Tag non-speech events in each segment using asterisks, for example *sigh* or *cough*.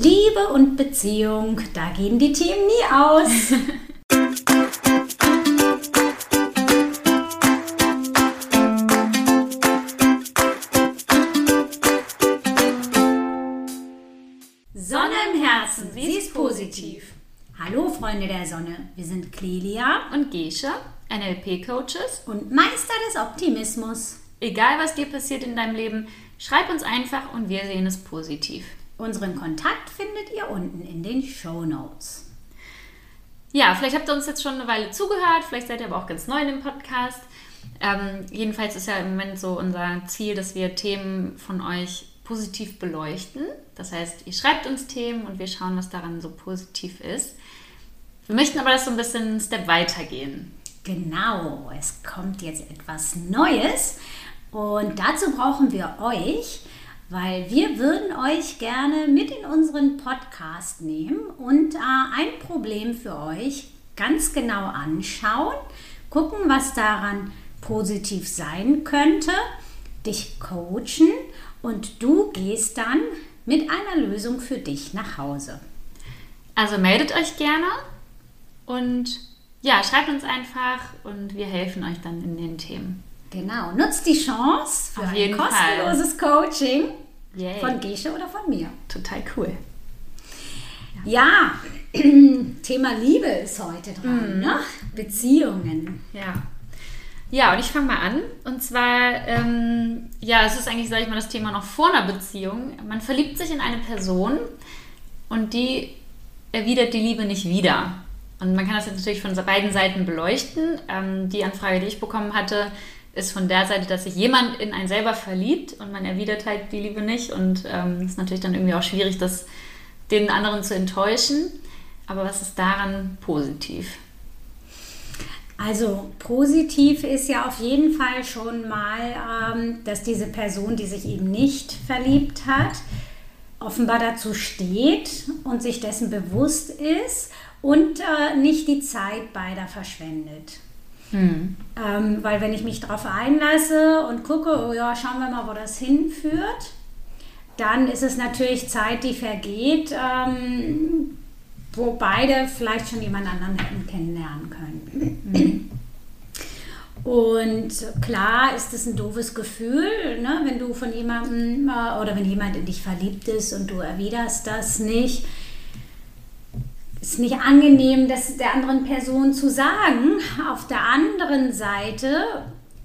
Liebe und Beziehung, da gehen die Themen nie aus. *laughs* Sonne im Herzen, sie ist positiv. Hallo Freunde der Sonne, wir sind Clelia und Gesche, NLP-Coaches und Meister des Optimismus. Egal was dir passiert in deinem Leben, schreib uns einfach und wir sehen es positiv. Unseren Kontakt findet ihr unten in den Show Notes. Ja, vielleicht habt ihr uns jetzt schon eine Weile zugehört, vielleicht seid ihr aber auch ganz neu in dem Podcast. Ähm, jedenfalls ist ja im Moment so unser Ziel, dass wir Themen von euch positiv beleuchten. Das heißt, ihr schreibt uns Themen und wir schauen, was daran so positiv ist. Wir möchten aber das so ein bisschen einen Step weitergehen. Genau, es kommt jetzt etwas Neues und dazu brauchen wir euch weil wir würden euch gerne mit in unseren Podcast nehmen und äh, ein Problem für euch ganz genau anschauen, gucken, was daran positiv sein könnte, dich coachen und du gehst dann mit einer Lösung für dich nach Hause. Also meldet euch gerne und ja, schreibt uns einfach und wir helfen euch dann in den Themen. Genau, nutzt die Chance für Auf ein kostenloses Fall. Coaching Yay. von Gesche oder von mir. Total cool. Ja, *clears throat* Thema Liebe ist heute dran, mm. ne? Beziehungen. Ja. Ja, und ich fange mal an. Und zwar, ähm, ja, es ist eigentlich, sage ich mal, das Thema noch vor einer Beziehung. Man verliebt sich in eine Person und die erwidert die Liebe nicht wieder. Und man kann das jetzt natürlich von beiden Seiten beleuchten. Ähm, die Anfrage, die ich bekommen hatte, ist von der Seite, dass sich jemand in einen selber verliebt und man erwidert halt die Liebe nicht. Und es ähm, ist natürlich dann irgendwie auch schwierig, das den anderen zu enttäuschen. Aber was ist daran positiv? Also positiv ist ja auf jeden Fall schon mal, ähm, dass diese Person, die sich eben nicht verliebt hat, offenbar dazu steht und sich dessen bewusst ist und äh, nicht die Zeit beider verschwendet. Hm. Ähm, weil wenn ich mich darauf einlasse und gucke, oh ja, schauen wir mal, wo das hinführt, dann ist es natürlich Zeit, die vergeht, ähm, wo beide vielleicht schon jemand anderen hätten kennenlernen können. Hm. Und klar ist es ein doofes Gefühl, ne, wenn du von jemandem äh, oder wenn jemand in dich verliebt ist und du erwiderst das nicht ist nicht angenehm, das der anderen Person zu sagen. Auf der anderen Seite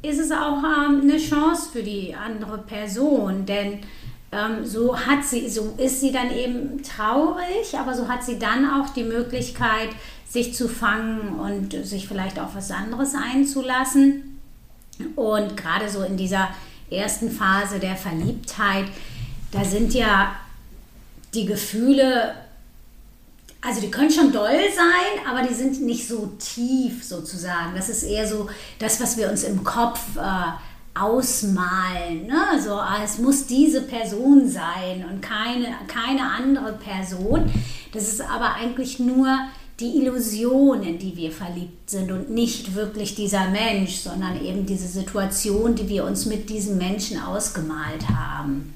ist es auch ähm, eine Chance für die andere Person, denn ähm, so hat sie, so ist sie dann eben traurig, aber so hat sie dann auch die Möglichkeit, sich zu fangen und sich vielleicht auf was anderes einzulassen. Und gerade so in dieser ersten Phase der Verliebtheit, da sind ja die Gefühle also die können schon doll sein, aber die sind nicht so tief sozusagen. Das ist eher so das, was wir uns im Kopf äh, ausmalen. Ne? So, ah, es muss diese Person sein und keine, keine andere Person. Das ist aber eigentlich nur die Illusion, in die wir verliebt sind und nicht wirklich dieser Mensch, sondern eben diese Situation, die wir uns mit diesem Menschen ausgemalt haben.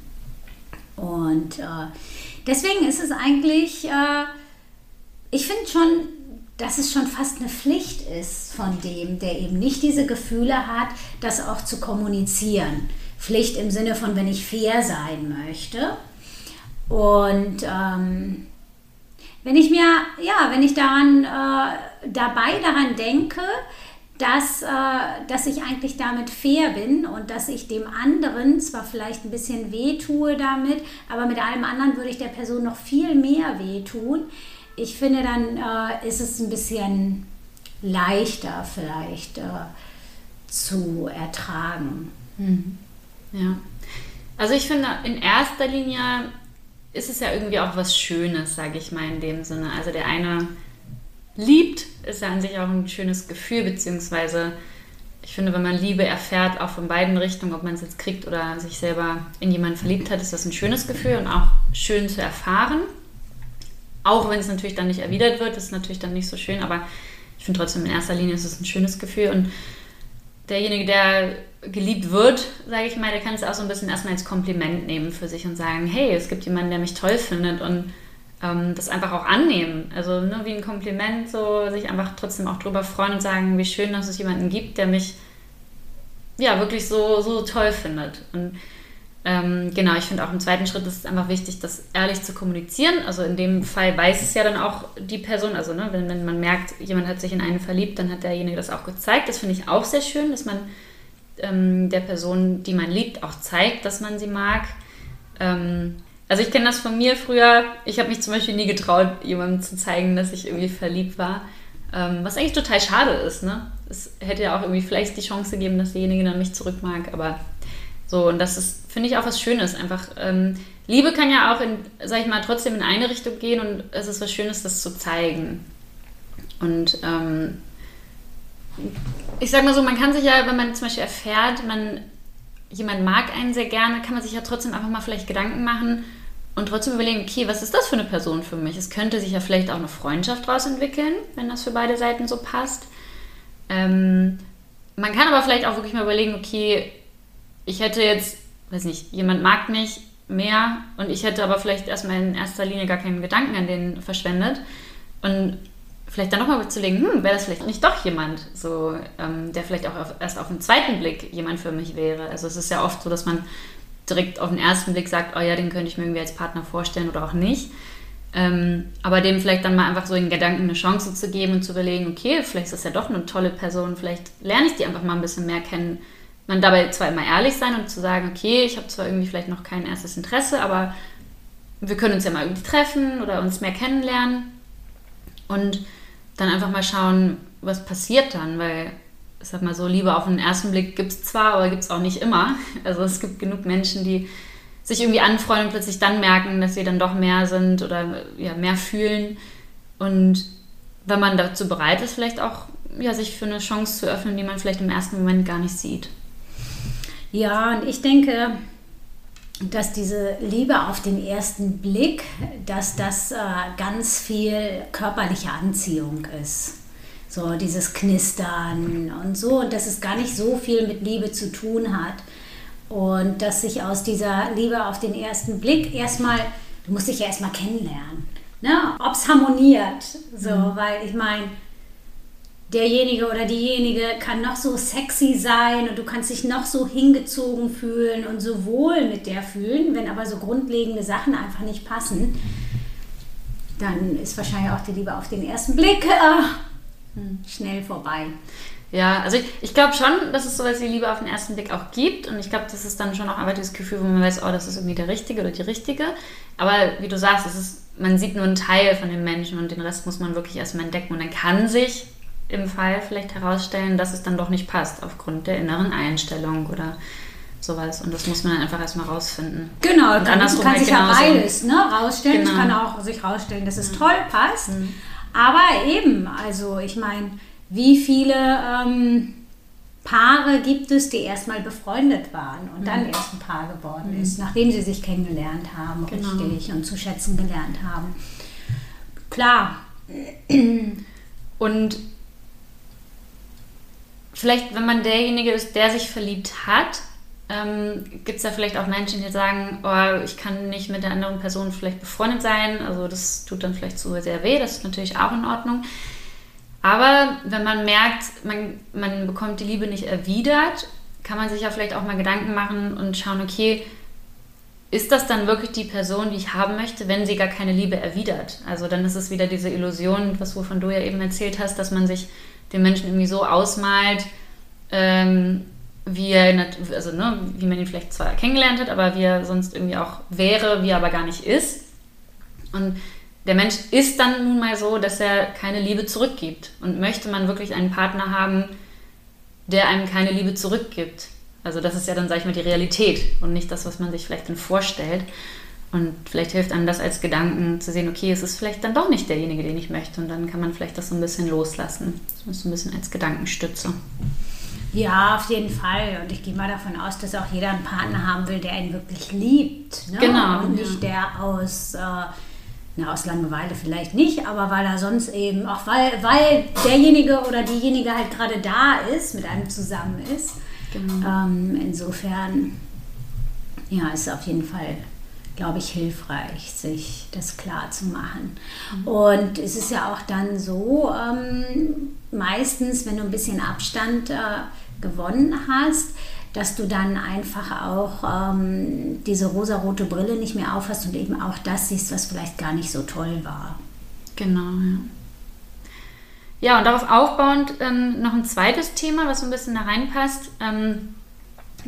Und äh, deswegen ist es eigentlich... Äh, ich finde schon, dass es schon fast eine Pflicht ist von dem, der eben nicht diese Gefühle hat, das auch zu kommunizieren. Pflicht im Sinne von, wenn ich fair sein möchte. Und ähm, wenn ich mir, ja, wenn ich daran, äh, dabei daran denke, dass, äh, dass ich eigentlich damit fair bin und dass ich dem anderen zwar vielleicht ein bisschen weh tue damit, aber mit allem anderen würde ich der Person noch viel mehr wehtun ich finde, dann äh, ist es ein bisschen leichter vielleicht äh, zu ertragen. Mhm. Ja. Also ich finde, in erster Linie ist es ja irgendwie auch was Schönes, sage ich mal in dem Sinne. Also der eine liebt, ist ja an sich auch ein schönes Gefühl, beziehungsweise ich finde, wenn man Liebe erfährt, auch von beiden Richtungen, ob man es jetzt kriegt oder sich selber in jemanden verliebt hat, ist das ein schönes Gefühl und auch schön zu erfahren. Auch wenn es natürlich dann nicht erwidert wird, ist natürlich dann nicht so schön, aber ich finde trotzdem in erster Linie ist es ein schönes Gefühl und derjenige, der geliebt wird, sage ich mal, der kann es auch so ein bisschen erstmal als Kompliment nehmen für sich und sagen, hey, es gibt jemanden, der mich toll findet und ähm, das einfach auch annehmen. Also ne, wie ein Kompliment, so sich einfach trotzdem auch drüber freuen und sagen, wie schön, dass es jemanden gibt, der mich ja wirklich so, so toll findet. Und ähm, genau, ich finde auch im zweiten Schritt ist es einfach wichtig, das ehrlich zu kommunizieren. Also in dem Fall weiß es ja dann auch die Person, also ne, wenn, wenn man merkt, jemand hat sich in einen verliebt, dann hat derjenige das auch gezeigt. Das finde ich auch sehr schön, dass man ähm, der Person, die man liebt, auch zeigt, dass man sie mag. Ähm, also ich kenne das von mir früher. Ich habe mich zum Beispiel nie getraut, jemandem zu zeigen, dass ich irgendwie verliebt war. Ähm, was eigentlich total schade ist. Ne? Es hätte ja auch irgendwie vielleicht die Chance gegeben, dass derjenige dann mich zurück mag. Aber so, und das ist, finde ich, auch was Schönes. Einfach, ähm, Liebe kann ja auch, in, sag ich mal, trotzdem in eine Richtung gehen und es ist was Schönes, das zu zeigen. Und ähm, ich sag mal so, man kann sich ja, wenn man zum Beispiel erfährt, man, jemand mag einen sehr gerne, kann man sich ja trotzdem einfach mal vielleicht Gedanken machen, und trotzdem überlegen, okay, was ist das für eine Person für mich? Es könnte sich ja vielleicht auch eine Freundschaft daraus entwickeln, wenn das für beide Seiten so passt. Ähm, man kann aber vielleicht auch wirklich mal überlegen, okay, ich hätte jetzt, weiß nicht, jemand mag mich mehr und ich hätte aber vielleicht erstmal in erster Linie gar keinen Gedanken an den verschwendet. Und vielleicht dann nochmal zu legen, hm, wäre das vielleicht nicht doch jemand, so, ähm, der vielleicht auch auf, erst auf den zweiten Blick jemand für mich wäre. Also es ist ja oft so, dass man direkt auf den ersten Blick sagt, oh ja, den könnte ich mir irgendwie als Partner vorstellen oder auch nicht. Ähm, aber dem vielleicht dann mal einfach so in Gedanken eine Chance zu geben und zu überlegen, okay, vielleicht ist das ja doch eine tolle Person, vielleicht lerne ich die einfach mal ein bisschen mehr kennen. Man dabei zwar immer ehrlich sein und zu sagen, okay, ich habe zwar irgendwie vielleicht noch kein erstes Interesse, aber wir können uns ja mal irgendwie treffen oder uns mehr kennenlernen und dann einfach mal schauen, was passiert dann, weil ich sag mal so, Liebe auf den ersten Blick gibt es zwar, aber gibt es auch nicht immer. *laughs* Also es gibt genug Menschen, die sich irgendwie anfreuen und plötzlich dann merken, dass sie dann doch mehr sind oder ja, mehr fühlen. Und wenn man dazu bereit ist, vielleicht auch ja, sich für eine Chance zu öffnen, die man vielleicht im ersten Moment gar nicht sieht. Ja, und ich denke, dass diese Liebe auf den ersten Blick, dass das äh, ganz viel körperliche Anziehung ist. So dieses Knistern und so. Und dass es gar nicht so viel mit Liebe zu tun hat. Und dass sich aus dieser Liebe auf den ersten Blick erstmal, du musst dich ja erstmal kennenlernen. Ne? Ob es harmoniert. So, mhm. weil ich meine, derjenige oder diejenige kann noch so sexy sein und du kannst dich noch so hingezogen fühlen und so wohl mit der fühlen, wenn aber so grundlegende Sachen einfach nicht passen, dann ist wahrscheinlich auch die Liebe auf den ersten Blick äh, schnell vorbei. Ja, also ich, ich glaube schon, dass es sowas wie Liebe auf den ersten Blick auch gibt. Und ich glaube, das ist dann schon auch einfach dieses Gefühl, wo man weiß, oh, das ist irgendwie der Richtige oder die Richtige. Aber wie du sagst, es ist, man sieht nur einen Teil von dem Menschen und den Rest muss man wirklich erstmal entdecken. Und dann kann sich im Fall vielleicht herausstellen, dass es dann doch nicht passt, aufgrund der inneren Einstellung oder sowas. Und das muss man dann einfach erstmal rausfinden. Genau, und dann kann halt sich ja beides ne, rausstellen. Genau. Es kann auch sich rausstellen, dass es mhm. toll passt. Mhm. Aber eben, also ich meine, wie viele ähm, Paare gibt es, die erstmal befreundet waren und mhm. dann erst ein Paar geworden mhm. ist, nachdem sie sich kennengelernt haben, genau. richtig, und zu schätzen gelernt haben. Klar. *clears throat* Und vielleicht, wenn man derjenige ist, der sich verliebt hat, ähm, Gibt es da vielleicht auch Menschen, die sagen, oh, ich kann nicht mit der anderen Person vielleicht befreundet sein? Also das tut dann vielleicht so sehr weh, das ist natürlich auch in Ordnung. Aber wenn man merkt, man, man bekommt die Liebe nicht erwidert, kann man sich ja vielleicht auch mal Gedanken machen und schauen, okay, ist das dann wirklich die Person, die ich haben möchte, wenn sie gar keine Liebe erwidert? Also dann ist es wieder diese Illusion, was wovon du ja eben erzählt hast, dass man sich den Menschen irgendwie so ausmalt, ähm, wie er, also, ne, wie man ihn vielleicht zwar kennengelernt hat, aber wie er sonst irgendwie auch wäre, wie er aber gar nicht ist. Und der Mensch ist dann nun mal so, dass er keine Liebe zurückgibt. Und möchte man wirklich einen Partner haben, der einem keine Liebe zurückgibt. Also das ist ja dann, sag ich mal, die Realität und nicht das, was man sich vielleicht dann vorstellt. Und vielleicht hilft einem das als Gedanken zu sehen, okay, es ist vielleicht dann doch nicht derjenige, den ich möchte. Und dann kann man vielleicht das so ein bisschen loslassen. Das ist ein bisschen als Gedankenstütze. Ja, auf jeden Fall. Und ich gehe mal davon aus, dass auch jeder einen Partner haben will, der ihn wirklich liebt. Ne? Genau. Und nicht ja. der aus, äh, na, aus Langeweile vielleicht nicht, aber weil er sonst eben, auch weil, weil derjenige oder diejenige halt gerade da ist, mit einem zusammen ist. Genau. Ähm, insofern, ja, ist auf jeden Fall glaube ich, hilfreich, sich das klar zu machen. Mhm. Und es ist ja auch dann so, ähm, meistens, wenn du ein bisschen Abstand äh, gewonnen hast, dass du dann einfach auch ähm, diese rosarote Brille nicht mehr aufhast und eben auch das siehst, was vielleicht gar nicht so toll war. Genau, ja. Ja, und darauf aufbauend ähm, noch ein zweites Thema, was so ein bisschen da reinpasst. Ähm,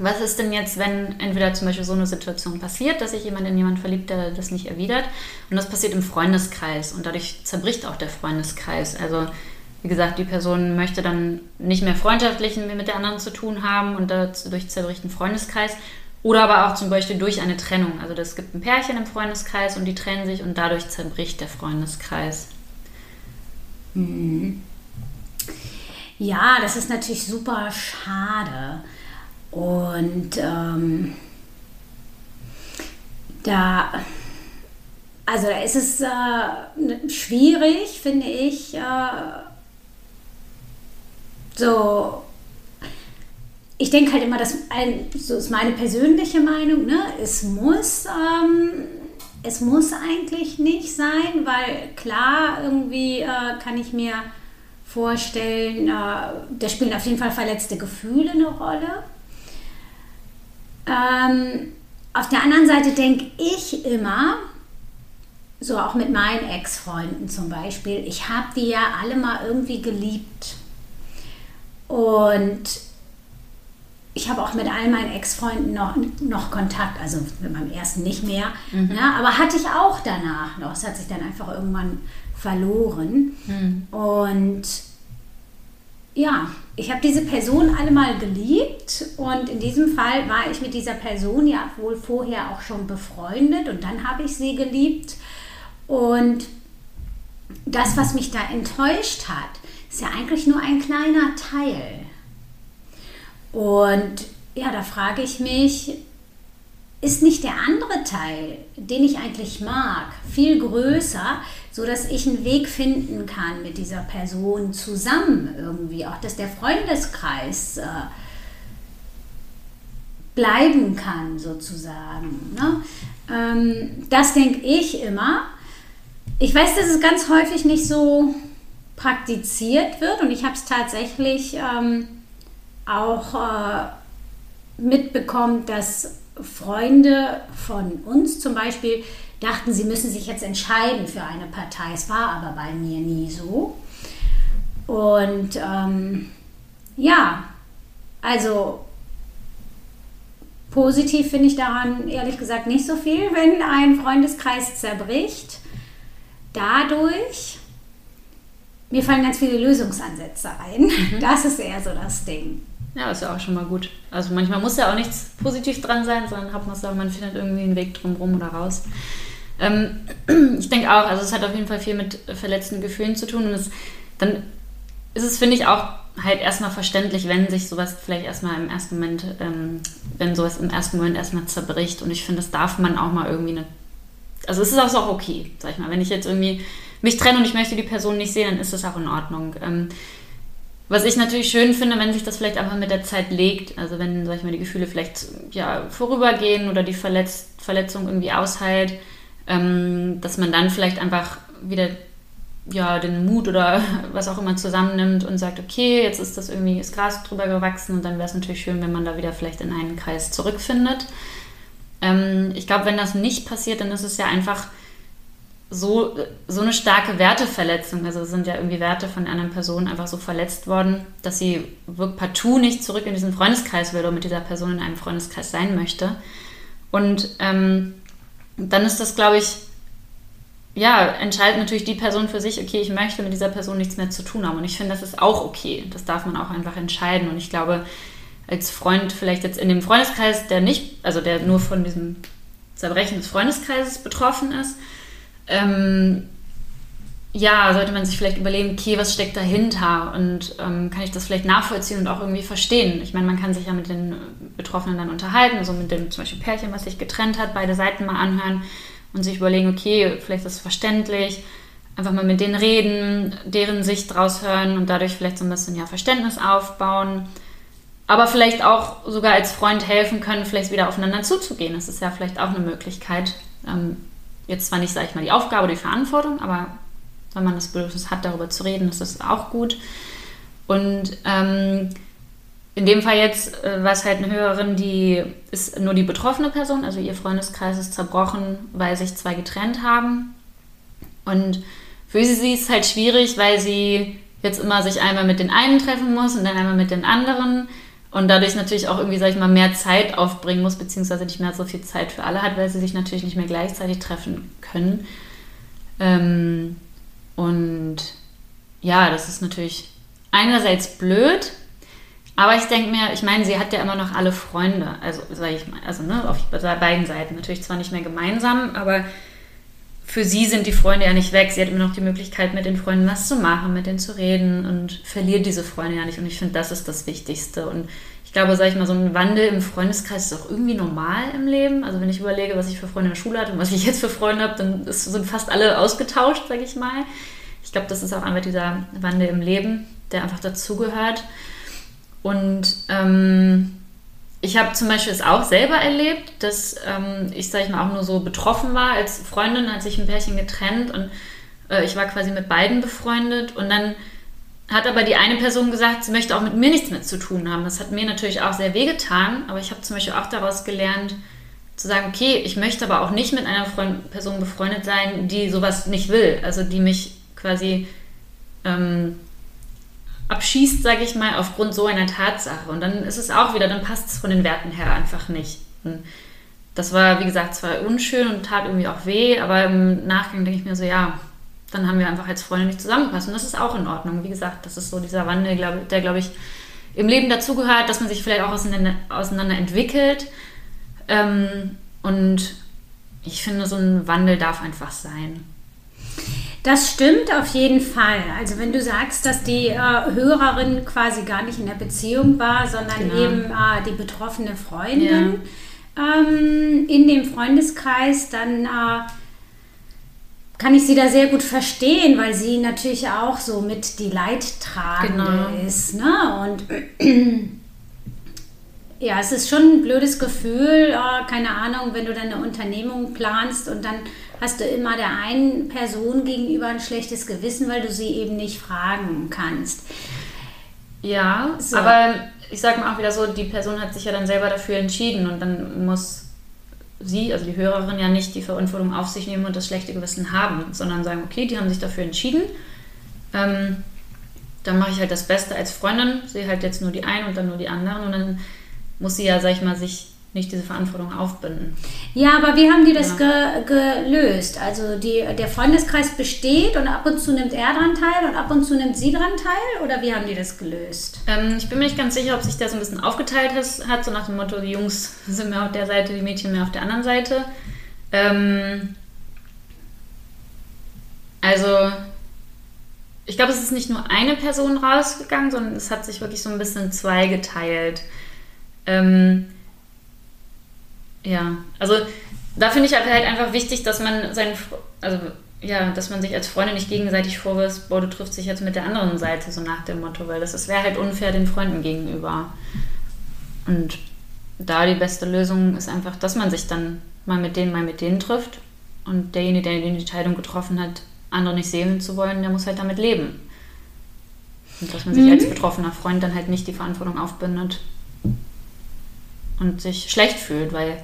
was ist denn jetzt, wenn entweder zum Beispiel so eine Situation passiert, dass sich jemand in jemanden verliebt, der das nicht erwidert, und das passiert im Freundeskreis und dadurch zerbricht auch der Freundeskreis. Also wie gesagt, die Person möchte dann nicht mehr freundschaftlich mit der anderen zu tun haben und dadurch zerbricht ein Freundeskreis. Oder aber auch zum Beispiel durch eine Trennung. Also es gibt ein Pärchen im Freundeskreis und die trennen sich und dadurch zerbricht der Freundeskreis. Mhm. Ja, das ist natürlich super schade. Und ähm, da, also da ist es äh, schwierig, finde ich, äh, so. Ich denke halt immer, ein, so ist meine persönliche Meinung, ne? es muss, ähm, es muss eigentlich nicht sein, weil klar, irgendwie äh, kann ich mir vorstellen, äh, da spielen auf jeden Fall verletzte Gefühle eine Rolle. Ähm, auf der anderen Seite denke ich immer, so auch mit meinen Ex-Freunden zum Beispiel, ich habe die ja alle mal irgendwie geliebt. Und ich habe auch mit all meinen Ex-Freunden noch, noch Kontakt, also mit meinem ersten nicht mehr, mhm. ne, aber hatte ich auch danach noch. Es hat sich dann einfach irgendwann verloren. Mhm. Und ja, ich habe diese Person alle mal geliebt und in diesem Fall war ich mit dieser Person ja wohl vorher auch schon befreundet und dann habe ich sie geliebt. Und das, was mich da enttäuscht hat, ist ja eigentlich nur ein kleiner Teil. Und ja, da frage ich mich, ist nicht der andere Teil, den ich eigentlich mag, viel größer, so dass ich einen Weg finden kann mit dieser Person zusammen irgendwie, auch dass der Freundeskreis äh, bleiben kann sozusagen. Ne? Ähm, das denke ich immer. Ich weiß, dass es ganz häufig nicht so praktiziert wird und ich habe es tatsächlich ähm, auch äh, mitbekommen, dass Freunde von uns zum Beispiel dachten, sie müssen sich jetzt entscheiden für eine Partei. Es war aber bei mir nie so. Und ähm, ja, also positiv finde ich daran ehrlich gesagt nicht so viel, wenn ein Freundeskreis zerbricht. Dadurch, mir fallen ganz viele Lösungsansätze ein. Mhm. Das ist eher so das Ding. Ja, ist ja auch schon mal gut. Also manchmal muss ja auch nichts positiv dran sein, sondern auch, man findet irgendwie einen Weg drumherum oder raus. Ähm, *clears throat* ich denke auch, also es hat auf jeden Fall viel mit verletzten Gefühlen zu tun und es, dann ist es, finde ich, auch halt erstmal verständlich, wenn sich sowas vielleicht erstmal im ersten Moment, ähm, wenn sowas im ersten Moment erstmal zerbricht und ich finde, das darf man auch mal irgendwie eine, also es ist auch okay, sag ich mal, wenn ich jetzt irgendwie mich trenne und ich möchte die Person nicht sehen, dann ist das auch in Ordnung. Ähm, was ich natürlich schön finde, wenn sich das vielleicht einfach mit der Zeit legt, also wenn, sag ich mal, die Gefühle vielleicht ja, vorübergehen oder die Verletz Verletzung irgendwie ausheilt, ähm, dass man dann vielleicht einfach wieder ja, den Mut oder *laughs* was auch immer zusammennimmt und sagt, okay, jetzt ist das irgendwie das Gras drüber gewachsen und dann wäre es natürlich schön, wenn man da wieder vielleicht in einen Kreis zurückfindet. Ähm, ich glaube, wenn das nicht passiert, dann ist es ja einfach so, so eine starke Werteverletzung. Also sind ja irgendwie Werte von anderen Personen einfach so verletzt worden, dass sie partout nicht zurück in diesen Freundeskreis will oder mit dieser Person in einem Freundeskreis sein möchte. Und ähm, dann ist das, glaube ich, ja, entscheidet natürlich die Person für sich, okay, ich möchte mit dieser Person nichts mehr zu tun haben. Und ich finde, das ist auch okay. Das darf man auch einfach entscheiden. Und ich glaube, als Freund vielleicht jetzt in dem Freundeskreis, der nicht, also der nur von diesem Zerbrechen des Freundeskreises betroffen ist, ähm, ja, sollte man sich vielleicht überlegen, okay, was steckt dahinter und ähm, kann ich das vielleicht nachvollziehen und auch irgendwie verstehen. Ich meine, man kann sich ja mit den Betroffenen dann unterhalten, so mit dem zum Beispiel Pärchen, was sich getrennt hat, beide Seiten mal anhören und sich überlegen, okay, vielleicht ist es verständlich, einfach mal mit denen reden, deren Sicht draus hören und dadurch vielleicht so ein bisschen ja, Verständnis aufbauen. Aber vielleicht auch sogar als Freund helfen können, vielleicht wieder aufeinander zuzugehen. Das ist ja vielleicht auch eine Möglichkeit, ähm, jetzt zwar nicht, sage ich mal, die Aufgabe, die Verantwortung, aber wenn man das Bedürfnis hat, darüber zu reden, ist das auch gut. Und ähm, in dem Fall jetzt äh, war es halt eine Hörerin, die ist nur die betroffene Person, also ihr Freundeskreis ist zerbrochen, weil sich zwei getrennt haben. Und für sie ist es halt schwierig, weil sie jetzt immer sich einmal mit den einen treffen muss und dann einmal mit den anderen und dadurch natürlich auch irgendwie, sag ich mal, mehr Zeit aufbringen muss, beziehungsweise nicht mehr so viel Zeit für alle hat, weil sie sich natürlich nicht mehr gleichzeitig treffen können. Ähm, und ja, das ist natürlich einerseits blöd, aber ich denke mir, ich meine, sie hat ja immer noch alle Freunde, also sage ich mal, also ne, auf beiden Seiten. Natürlich zwar nicht mehr gemeinsam, aber für sie sind die Freunde ja nicht weg. Sie hat immer noch die Möglichkeit, mit den Freunden was zu machen, mit denen zu reden und verliert diese Freunde ja nicht. Und ich finde, das ist das Wichtigste. Und ich glaube, sage ich mal, so ein Wandel im Freundeskreis ist auch irgendwie normal im Leben. Also wenn ich überlege, was ich für Freunde in der Schule hatte und was ich jetzt für Freunde habe, dann sind fast alle ausgetauscht, sage ich mal. Ich glaube, das ist auch einfach dieser Wandel im Leben, der einfach dazugehört. Und ähm, ich habe zum Beispiel es auch selber erlebt, dass ähm, ich, sage ich mal, auch nur so betroffen war als Freundin, hat sich ein Pärchen getrennt und äh, ich war quasi mit beiden befreundet und dann hat aber die eine Person gesagt, sie möchte auch mit mir nichts mehr zu tun haben. Das hat mir natürlich auch sehr wehgetan, aber ich habe zum Beispiel auch daraus gelernt, zu sagen, okay, ich möchte aber auch nicht mit einer Freund Person befreundet sein, die sowas nicht will, also die mich quasi ähm, abschießt, sage ich mal, aufgrund so einer Tatsache. Und dann ist es auch wieder, dann passt es von den Werten her einfach nicht. Und das war, wie gesagt, zwar unschön und tat irgendwie auch weh, aber im Nachgang denke ich mir so, ja, dann haben wir einfach als Freunde nicht zusammengepasst. Und das ist auch in Ordnung. Wie gesagt, das ist so dieser Wandel, der, glaube ich, im Leben dazugehört, dass man sich vielleicht auch auseinander, auseinander entwickelt. Ähm, und ich finde, so ein Wandel darf einfach sein. Das stimmt auf jeden Fall. Also wenn du sagst, dass die äh, Hörerin quasi gar nicht in der Beziehung war, sondern genau. eben äh, die betroffene Freundin ja. ähm, in dem Freundeskreis, dann äh, kann ich sie da sehr gut verstehen, weil sie natürlich auch so mit die Leidtragende genau. ist. Ne? Und *clears throat* ja, es ist schon ein blödes Gefühl, äh, keine Ahnung, wenn du dann eine Unternehmung planst und dann hast du immer der einen Person gegenüber ein schlechtes Gewissen, weil du sie eben nicht fragen kannst. Ja, so. aber ich sage mal auch wieder so, die Person hat sich ja dann selber dafür entschieden und dann muss sie, also die Hörerin, ja nicht die Verantwortung auf sich nehmen und das schlechte Gewissen haben, sondern sagen, okay, die haben sich dafür entschieden. Ähm, dann mache ich halt das Beste als Freundin, sehe halt jetzt nur die einen und dann nur die anderen und dann muss sie ja, sag ich mal, sich nicht diese Verantwortung aufbinden. Ja, aber wie haben die das ja. ge gelöst? Also die, der Freundeskreis besteht und ab und zu nimmt er dran teil und ab und zu nimmt sie dran teil? Oder wie haben die das gelöst? Ähm, ich bin mir nicht ganz sicher, ob sich das ein bisschen aufgeteilt hat, so nach dem Motto, die Jungs *laughs* sind mehr auf der Seite, die Mädchen mehr auf der anderen Seite. Ähm, also ich glaube, es ist nicht nur eine Person rausgegangen, sondern es hat sich wirklich so ein bisschen zweigeteilt. Ähm, ja, also da finde ich halt einfach wichtig, dass man sein, also ja, dass man sich als Freunde nicht gegenseitig vorwirft, boah, du triffst dich jetzt mit der anderen Seite, so nach dem Motto, weil das wäre halt unfair den Freunden gegenüber. Und da die beste Lösung ist einfach, dass man sich dann mal mit denen, mal mit denen trifft. Und derjenige, der die Entscheidung getroffen hat, andere nicht sehen zu wollen, der muss halt damit leben. Und dass man sich mhm. als betroffener Freund dann halt nicht die Verantwortung aufbindet und sich schlecht fühlt, weil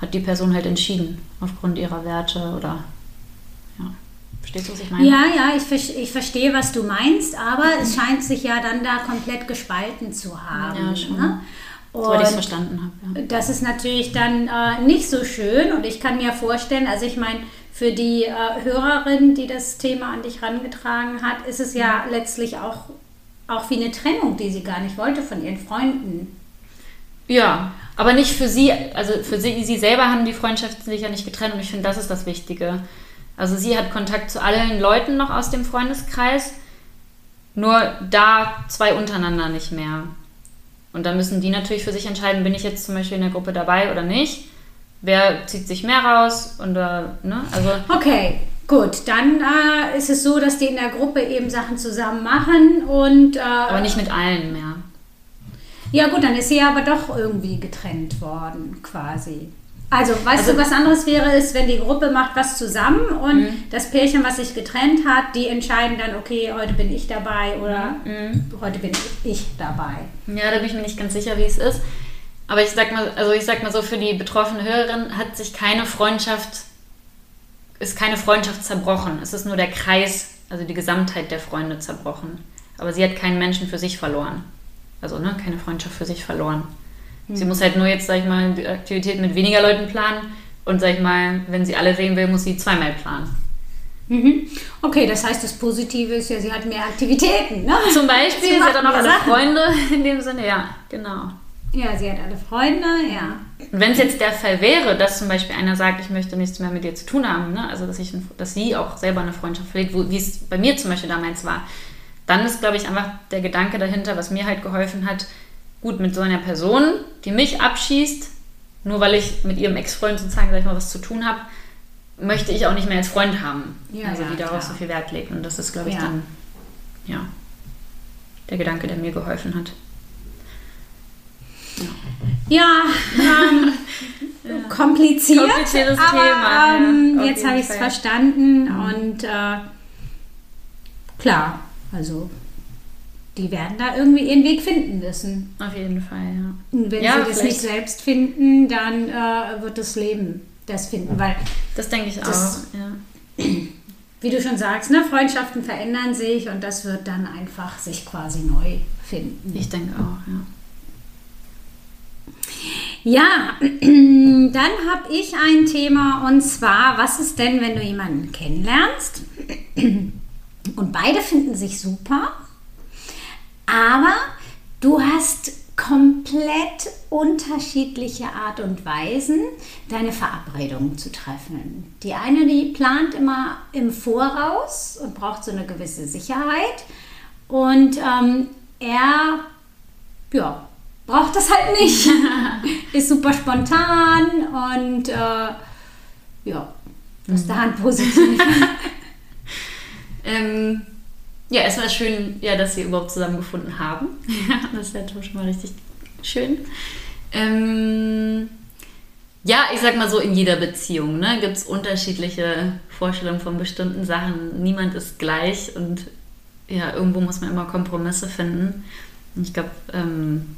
hat die Person halt entschieden aufgrund ihrer Werte oder ja. Verstehst du, was ich meine? Ja, ja, ich, ich verstehe, was du meinst, aber es scheint sich ja dann da komplett gespalten zu haben. Ja, schon. Ne? Soweit ich es verstanden habe. Ja. Das ist natürlich dann äh, nicht so schön und ich kann mir vorstellen, also ich meine, für die äh, Hörerin, die das Thema an dich herangetragen hat, ist es ja letztlich auch, auch wie eine Trennung, die sie gar nicht wollte von ihren Freunden. Ja, aber nicht für sie, also für sie, sie selber haben die Freundschaften sich ja nicht getrennt und ich finde, das ist das Wichtige. Also sie hat Kontakt zu allen Leuten noch aus dem Freundeskreis, nur da zwei untereinander nicht mehr. Und dann müssen die natürlich für sich entscheiden, bin ich jetzt zum Beispiel in der Gruppe dabei oder nicht. Wer zieht sich mehr raus? Und, äh, ne? also okay, gut. Dann äh, ist es so, dass die in der Gruppe eben Sachen zusammen machen und. Äh, aber nicht mit allen mehr. Ja gut, dann ist sie aber doch irgendwie getrennt worden, quasi. Also, weißt Also- du, was anderes wäre, ist, wenn die Gruppe macht was zusammen und Mhm. das Pärchen, was sich getrennt hat, die entscheiden dann, okay, heute bin ich dabei oder Mhm. heute bin ich dabei. Ja, da bin ich mir nicht ganz sicher, wie es ist. Aber ich sag mal, also ich sag mal so, für die betroffene Hörerin hat sich keine Freundschaft, ist keine Freundschaft zerbrochen. Es ist nur der Kreis, also die Gesamtheit der Freunde zerbrochen. Aber sie hat keinen Menschen für sich verloren. Also, ne, keine Freundschaft für sich verloren. Sie muss halt nur jetzt, sag ich mal, die Aktivität mit weniger Leuten planen. Und sag ich mal, wenn sie alle sehen will, muss sie zweimal planen. Mhm. Okay, das heißt, das Positive ist ja, sie hat mehr Aktivitäten. Ne? *laughs* Zum Beispiel, Sie sie, hat auch noch alle Sachen. Freunde in dem Sinne, ja, genau. Ja, sie hat alle Freunde, ja. Und wenn es jetzt der Fall wäre, dass zum Beispiel einer sagt, ich möchte nichts mehr mit dir zu tun haben, ne? also dass, ich, dass sie auch selber eine Freundschaft pflegt, wie es bei mir zum Beispiel damals war, dann ist, glaube ich, einfach der Gedanke dahinter, was mir halt geholfen hat, gut, mit so einer Person, die mich abschießt, nur weil ich mit ihrem Ex-Freund sozusagen, sag ich mal, was zu tun habe, möchte ich auch nicht mehr als Freund haben. Ja, also ja, die darauf klar. so viel Wert legt. Und das ist, glaube ich, Ja. dann, ja, der Gedanke, der mir geholfen hat. Ja, ähm, kompliziert. *laughs* Kompliziertes aber, Thema, Ähm, ja, jetzt habe ich es verstanden und äh, klar, also die werden da irgendwie ihren Weg finden müssen. Auf jeden Fall, ja. Und wenn Ja, sie das vielleicht- nicht selbst finden, dann äh, wird das Leben das finden, weil Das denke ich Das- auch, ja. *clears throat* wie du schon sagst, ne, Freundschaften verändern sich und das wird dann einfach sich quasi neu finden. Ich denke auch, ja. Ja, *clears throat* dann habe ich ein Thema und zwar, was ist denn, wenn du jemanden kennenlernst *clears throat* und beide finden sich super, aber du hast komplett unterschiedliche Art und Weisen, deine Verabredungen zu treffen. Die eine, die plant immer im Voraus und braucht so eine gewisse Sicherheit und ähm, er, ja, braucht das halt nicht. *laughs* Ist super spontan und äh, ja, was ist daran positiv? *laughs* Ähm, ja, erstmal schön, ja, dass sie überhaupt zusammengefunden haben. *laughs* Das ist ja schon mal richtig schön. Ähm, ja, ich sag mal so, in jeder Beziehung ne, gibt es unterschiedliche Vorstellungen von bestimmten Sachen. Niemand ist gleich und ja, irgendwo muss man immer Kompromisse finden. Ich glaube, ähm,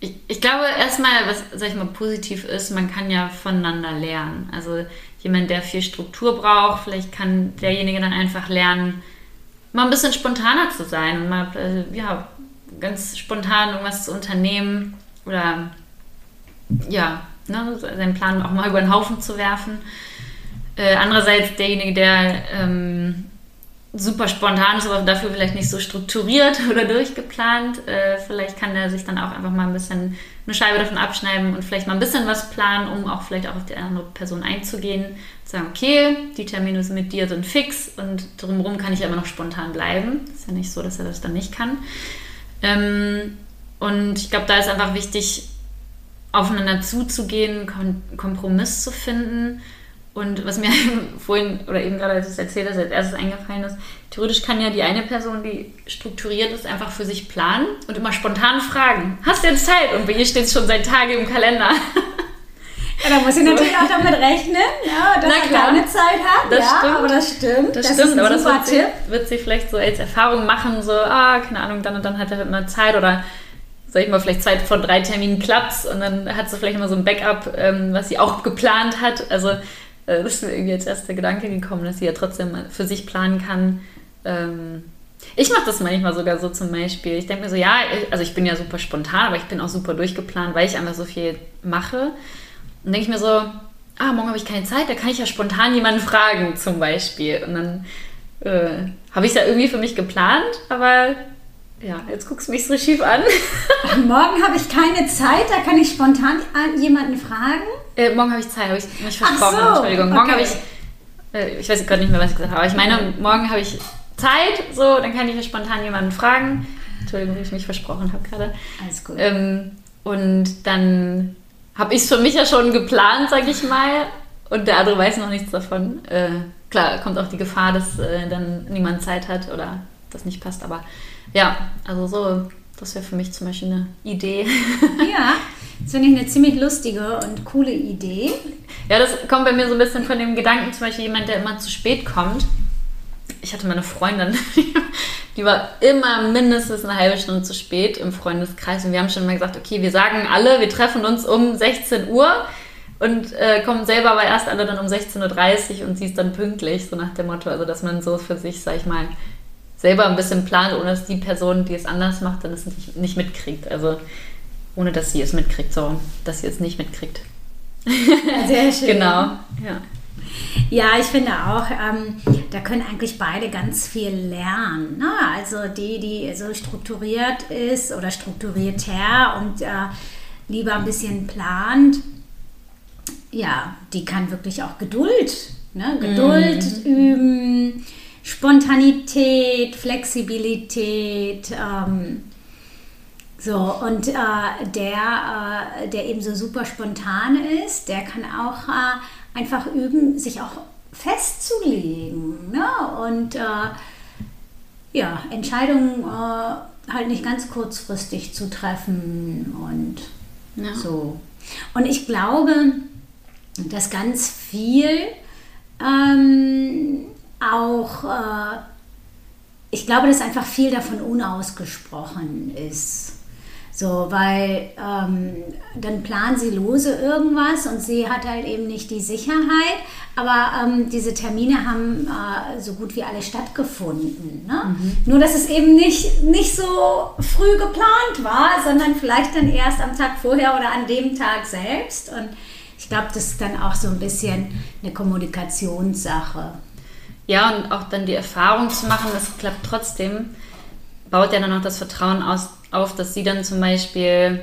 ich, ich glaube erstmal, was, sag ich mal, positiv ist, man kann ja voneinander lernen. Also jemand, der viel Struktur braucht, vielleicht kann derjenige dann einfach lernen, mal ein bisschen spontaner zu sein und mal äh, ja, ganz spontan irgendwas zu unternehmen oder ja, ne, seinen Plan auch mal über den Haufen zu werfen. Äh, andererseits derjenige, der ähm, super spontan ist, aber dafür vielleicht nicht so strukturiert *laughs* oder durchgeplant. Äh, vielleicht kann der sich dann auch einfach mal ein bisschen eine Scheibe davon abschneiden und vielleicht mal ein bisschen was planen, um auch vielleicht auch auf die andere Person einzugehen. Sagen, okay, die Termine mit dir sind fix und drumherum kann ich ja immer noch spontan bleiben. Ist ja nicht so, dass er das dann nicht kann. Ähm, und ich glaube, da ist einfach wichtig, aufeinander zuzugehen, Kompromiss zu finden. Und was mir *laughs* vorhin oder eben gerade, als ich es erzählt habe, als erstes eingefallen ist, theoretisch kann ja die eine Person, die strukturiert ist, einfach für sich planen und immer spontan fragen, hast du jetzt Zeit? Und bei ihr steht es schon seit Tagen im Kalender. Ja, da muss ich *laughs* natürlich auch damit rechnen, ja, dass Na er klar. keine Zeit hat. Das ja, stimmt. aber das stimmt. Das, ist stimmt, ein aber das wird sie, Tipp. wird sie vielleicht so als Erfahrung machen, so, ah, keine Ahnung, dann und dann hat er immer Zeit oder sag ich mal, vielleicht zwei von drei Terminen klappt und dann hat sie vielleicht immer so ein Backup, ähm, was sie auch geplant hat. Also das ist mir irgendwie als erster Gedanke gekommen, dass sie ja trotzdem für sich planen kann. Ähm, ich mache das manchmal sogar so zum Beispiel. Ich denke mir so, ja, also ich bin ja super spontan, aber ich bin auch super durchgeplant, weil ich einfach so viel mache. Und denke ich mir so, ah, morgen habe ich keine Zeit, da kann ich ja spontan jemanden fragen zum Beispiel. Und dann äh, habe ich es ja irgendwie für mich geplant, aber ja, jetzt guckst du mich so schief an. *laughs* Morgen habe ich keine Zeit, da kann ich spontan an jemanden fragen. Äh, morgen habe ich Zeit, habe ich mich Ach versprochen. so, Entschuldigung. Morgen okay. habe ich, äh, ich weiß gerade nicht mehr, was ich gesagt habe, aber ich meine, morgen habe ich Zeit, so, dann kann ich ja spontan jemanden fragen. Entschuldigung, wie ich mich versprochen habe gerade. Alles gut. Ähm, und dann habe ich es für mich ja schon geplant, sage ich mal. Und der andere weiß noch nichts davon. Äh, klar, kommt auch die Gefahr, dass äh, dann niemand Zeit hat oder das nicht passt. Aber ja, also so, das wäre für mich zum Beispiel eine Idee. *laughs* Ja, Das finde ich eine ziemlich lustige und coole Idee. Ja, das kommt bei mir so ein bisschen von dem Gedanken, zum Beispiel jemand, der immer zu spät kommt. Ich hatte meine Freundin, *laughs* die war immer mindestens eine halbe Stunde zu spät im Freundeskreis. Und wir haben schon mal gesagt, okay, wir sagen alle, wir treffen uns um 16 Uhr und äh, kommen selber aber erst alle dann um 16.30 Uhr und sie ist dann pünktlich, so nach dem Motto. Also, dass man so für sich, sag ich mal, selber ein bisschen plant, ohne dass die Person, die es anders macht, dann es nicht, nicht mitkriegt. Also, ohne dass sie es mitkriegt, so, dass sie es nicht mitkriegt. *laughs* Sehr schön. genau, ja. Ja, ich finde auch, ähm, da können eigentlich beide ganz viel lernen. Ne? Also die, die so strukturiert ist oder strukturierter und äh, lieber ein bisschen plant, ja, die kann wirklich auch Geduld, ne? Geduld mhm. üben, Spontanität, Flexibilität. Ähm, so, und äh, der, äh, der eben so super spontan ist, der kann auch äh, einfach üben, sich auch festzulegen ne? und äh, ja, Entscheidungen äh, halt nicht ganz kurzfristig zu treffen und ja. so. Und ich glaube, dass ganz viel ähm, auch, äh, ich glaube, dass einfach viel davon unausgesprochen ist. So, weil ähm, dann planen sie lose irgendwas und sie hat halt eben nicht die Sicherheit, aber ähm, diese Termine haben äh, so gut wie alle stattgefunden. Ne? Mhm. Nur, dass es eben nicht, nicht so früh geplant war, sondern vielleicht dann erst am Tag vorher oder an dem Tag selbst. Und ich glaube, das ist dann auch so ein bisschen eine Kommunikationssache. Ja, und auch dann die Erfahrung zu machen, das klappt trotzdem, baut ja dann auch das Vertrauen aus, auf, dass sie dann zum Beispiel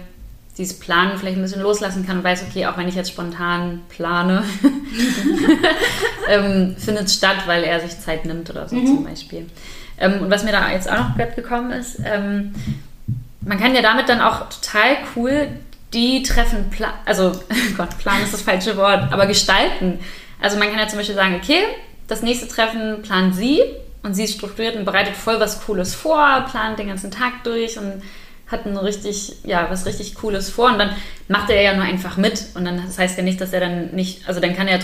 dieses Planen vielleicht ein bisschen loslassen kann und weiß, okay, auch wenn ich jetzt spontan plane, *laughs* ähm, findet es statt, weil er sich Zeit nimmt oder so mhm. zum Beispiel. Ähm, und was mir da jetzt auch noch gekommen ist, ähm, man kann ja damit dann auch total cool die treffen, also *laughs* Gott, Plan ist das falsche Wort, aber gestalten. Also man kann ja zum Beispiel sagen, okay, das nächste Treffen plant sie und sie ist strukturiert und bereitet voll was Cooles vor, plant den ganzen Tag durch und hat ein richtig, ja, was richtig Cooles vor. Und dann macht er ja nur einfach mit. Und dann das heißt ja nicht, dass er dann nicht, also dann kann er,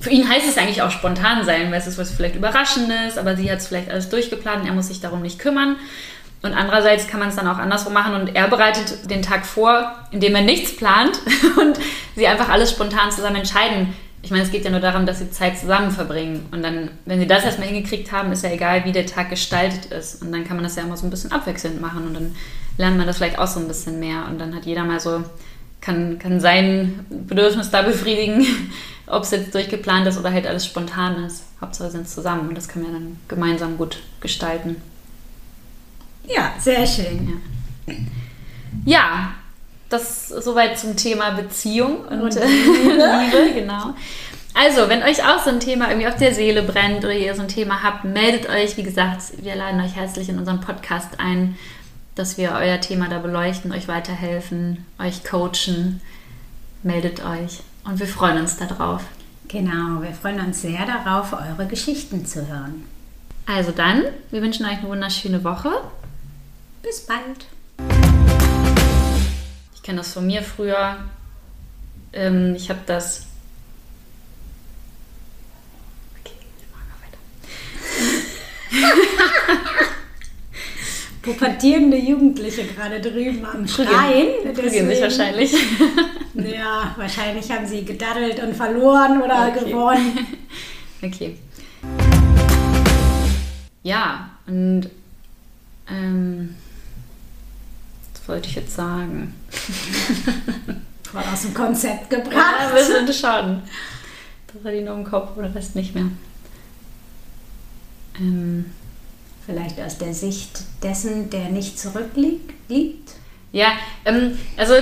für ihn heißt es eigentlich auch spontan sein, weil es ist was vielleicht Überraschendes, aber sie hat es vielleicht alles durchgeplant und er muss sich darum nicht kümmern. Und andererseits kann man es dann auch andersrum machen und er bereitet den Tag vor, indem er nichts plant *laughs* und sie einfach alles spontan zusammen entscheiden. Ich meine, es geht ja nur darum, dass sie Zeit zusammen verbringen. Und dann, wenn sie das erstmal hingekriegt haben, ist ja egal, wie der Tag gestaltet ist. Und dann kann man das ja immer so ein bisschen abwechselnd machen und dann lernt man das vielleicht auch so ein bisschen mehr. Und dann hat jeder mal so, kann, kann sein Bedürfnis da befriedigen, *laughs* ob es jetzt durchgeplant ist oder halt alles spontan ist. Hauptsache sind es zusammen und das kann man dann gemeinsam gut gestalten. Ja, sehr schön. Ja, ja das soweit zum Thema Beziehung und, und Liebe. *laughs* Liebe, genau. Also, wenn euch auch so ein Thema irgendwie auf der Seele brennt oder ihr so ein Thema habt, meldet euch. Wie gesagt, wir laden euch herzlich in unseren Podcast ein, dass wir euer Thema da beleuchten, euch weiterhelfen, euch coachen. Meldet euch und wir freuen uns darauf. Genau, wir freuen uns sehr darauf, eure Geschichten zu hören. Also dann, wir wünschen euch eine wunderschöne Woche bis bald. Ich kenne das von mir früher. Ähm, ich habe das. Okay, wir machen weiter. *laughs* Pubertierende Jugendliche gerade drüben am Schreien. Prügeln sich wahrscheinlich. *laughs* ja, wahrscheinlich haben sie gedaddelt und verloren oder okay. gewonnen. *laughs* Okay. Ja, und ähm, wollte ich jetzt sagen? Voll aus dem Konzept gebracht. Ja, wir sind schon. Das hat ihn nur im Kopf oder Rest nicht mehr. Ähm, Vielleicht aus der Sicht dessen, der nicht zurückliegt? Ja, ähm, also